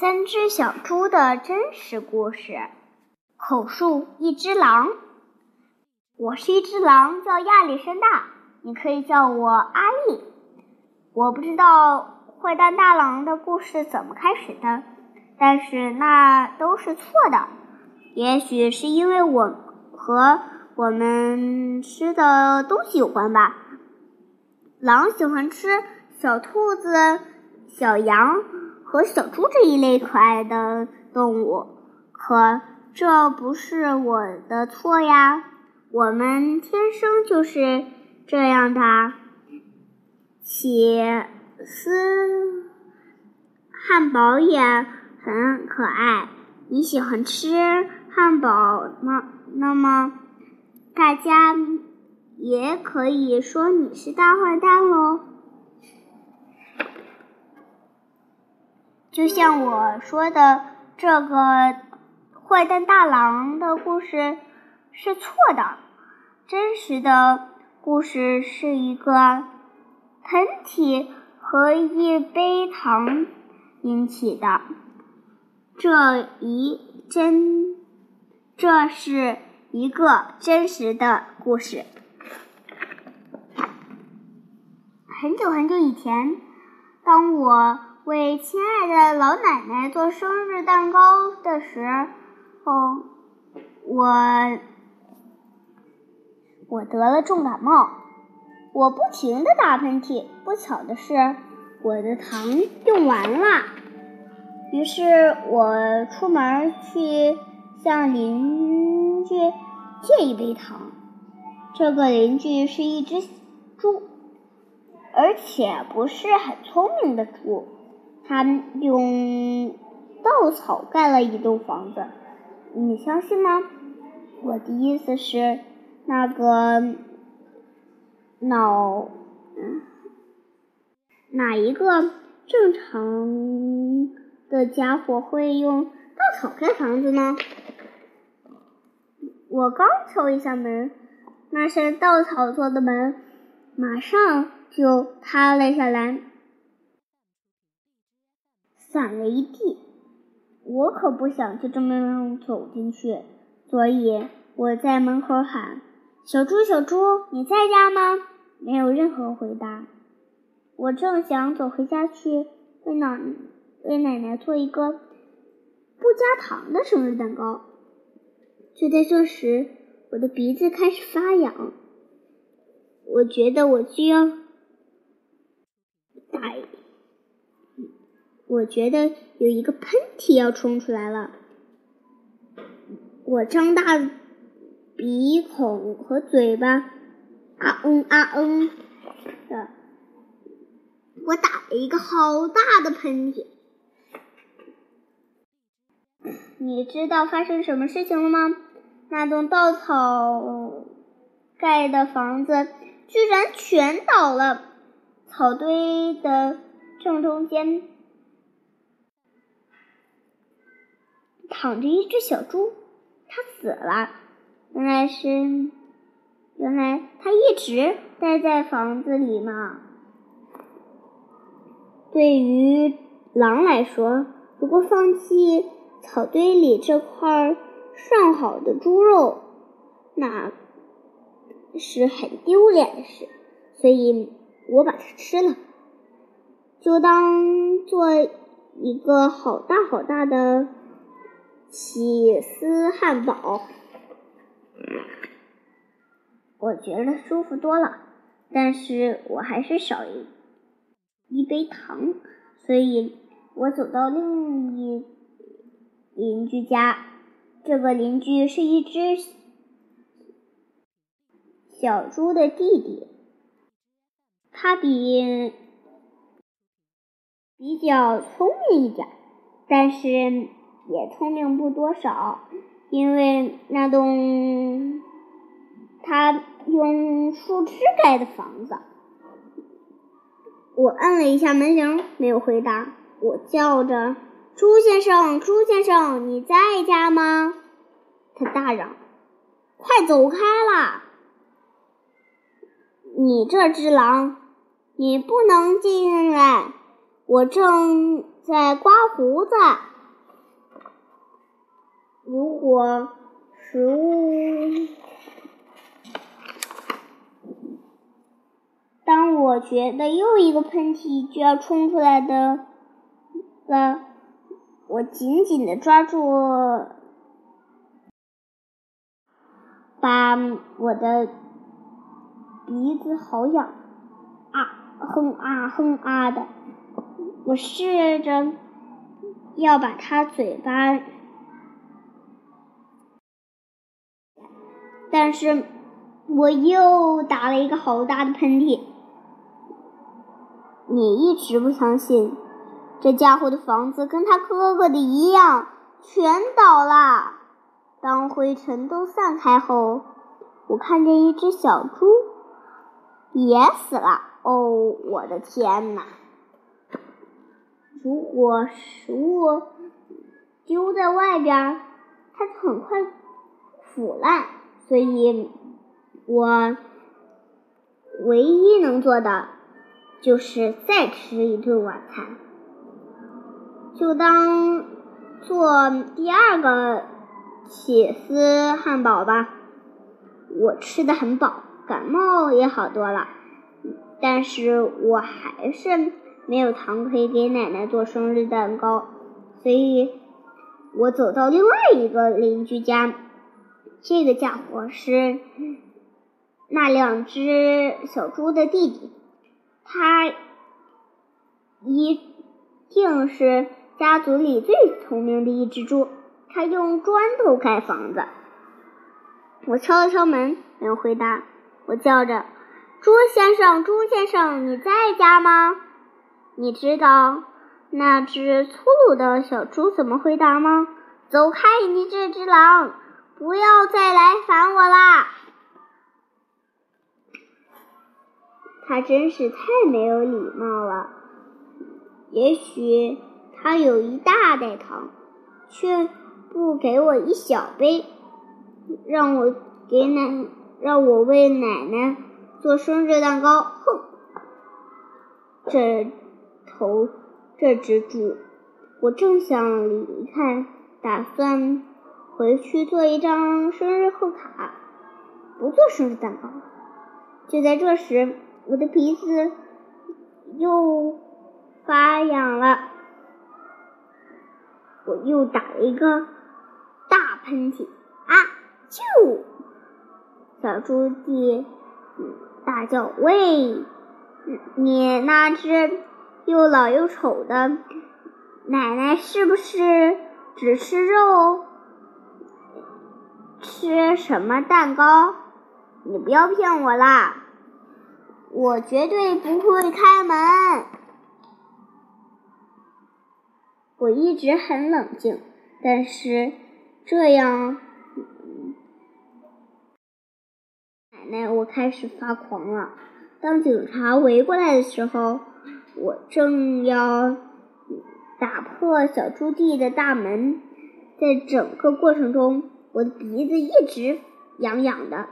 三只小猪的真实故事。口述：一只狼。我是一只狼，叫亚历山大，你可以叫我阿力。我不知道坏蛋大狼的故事怎么开始的，但是那都是错的。也许是因为我和我们吃的东西有关吧。狼喜欢吃小兔子、小羊。和小猪这一类可爱的动物，可这不是我的错呀，我们天生就是这样的。起司汉堡也很可爱，你喜欢吃汉堡吗？那么大家也可以说你是大坏蛋喽。就像我说的，这个坏蛋大狼的故事是错的。真实的故事是一个喷嚏和一杯糖引起的。这一真，这是一个真实的故事。很久很久以前，当我。为亲爱的老奶奶做生日蛋糕的时候，我我得了重感冒，我不停的打喷嚏。不巧的是，我的糖用完了。于是我出门去向邻居借一杯糖。这个邻居是一只猪，而且不是很聪明的猪。他用稻草盖了一栋房子，你相信吗？我的意思是，那个脑哪一个正常的家伙会用稻草盖房子呢？我刚敲一下门，那扇稻草做的门马上就塌了下来。散了一地，我可不想就这么走进去，所以我在门口喊：“小猪，小猪，你在家吗？”没有任何回答。我正想走回家去为奶为奶奶做一个不加糖的生日蛋糕，就在这时，我的鼻子开始发痒，我觉得我需要打。我觉得有一个喷嚏要冲出来了，我张大鼻孔和嘴巴，啊嗯啊嗯的，我打了一个好大的喷嚏。你知道发生什么事情了吗？那栋稻草盖的房子居然全倒了，草堆的正中间。躺着一只小猪，它死了。原来是，原来它一直待在房子里嘛。对于狼来说，如果放弃草堆里这块上好的猪肉，那是很丢脸的事。所以我把它吃了，就当做一个好大好大的。起司汉堡，我觉得舒服多了，但是我还是少一一杯糖，所以我走到另一邻居家。这个邻居是一只小猪的弟弟，他比比较聪明一点，但是。也聪明不多少，因为那栋他用树枝盖的房子。我按了一下门铃，没有回答。我叫着：“猪先生，猪先生，你在家吗？”他大嚷：“快走开啦！你这只狼，你不能进来！我正在刮胡子。如果食物……当我觉得又一个喷嚏就要冲出来的了，我紧紧的抓住，把我的鼻子好痒，啊哼啊哼啊的，我试着要把它嘴巴，但是我又打了一个好大的喷嚏。你一直不相信，这家伙的房子跟他哥哥的一样，全倒了。当灰尘都散开后，我看见一只小猪也死了。哦，我的天哪！如果食物丢在外边，它就很快腐烂。所以，我唯一能做的。就是再吃一顿晚餐，就当做第二个起司汉堡吧。我吃的很饱，感冒也好多了，但是我还是没有糖可以给奶奶做生日蛋糕，所以我走到另外一个邻居家。这个家伙是那两只小猪的弟弟。他一定是家族里最聪明的一只猪。他用砖头盖房子。我敲了敲门，没人回答。我叫着：“猪先生，猪先生，你在家吗？”你知道那只粗鲁的小猪怎么回答吗？“走开，你这只狼！不要再来烦我啦！”他真是太没有礼貌了。也许他有一大袋糖，却不给我一小杯，让我给奶，让我为奶奶做生日蛋糕。哼！这头这只猪，我正想离开，打算回去做一张生日贺卡，不做生日蛋糕。就在这时。我的鼻子又发痒了，我又打了一个大喷嚏，啊！就小猪弟大叫：“喂，你那只又老又丑的奶奶是不是只吃肉？吃什么蛋糕？你不要骗我啦！”我绝对不会开门。我一直很冷静，但是这样，奶奶，我开始发狂了。当警察围过来的时候，我正要打破小猪弟的大门。在整个过程中，我的鼻子一直痒痒的，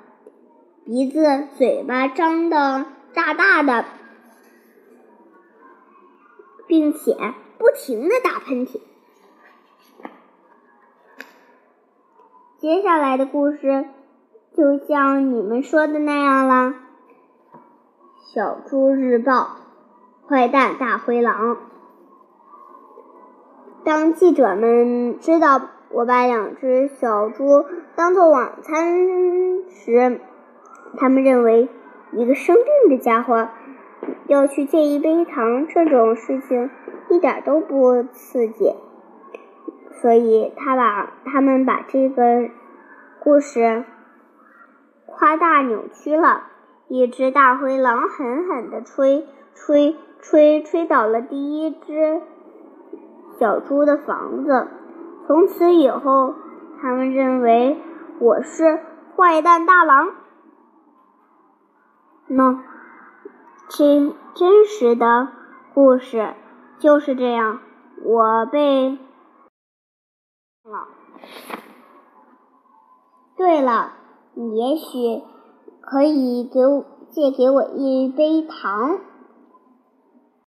鼻子、嘴巴张的。大大的，并且不停的打喷嚏。接下来的故事就像你们说的那样了。小猪日报，坏蛋大灰狼。当记者们知道我把两只小猪当做晚餐时，他们认为。一个生病的家伙要去借一杯糖，这种事情一点都不刺激，所以他把他们把这个故事夸大扭曲了。一只大灰狼狠狠地吹吹吹吹倒了第一只小猪的房子。从此以后，他们认为我是坏蛋大狼。那真真实的故事就是这样，我被了。对了，你也许可以给我借给我一杯糖。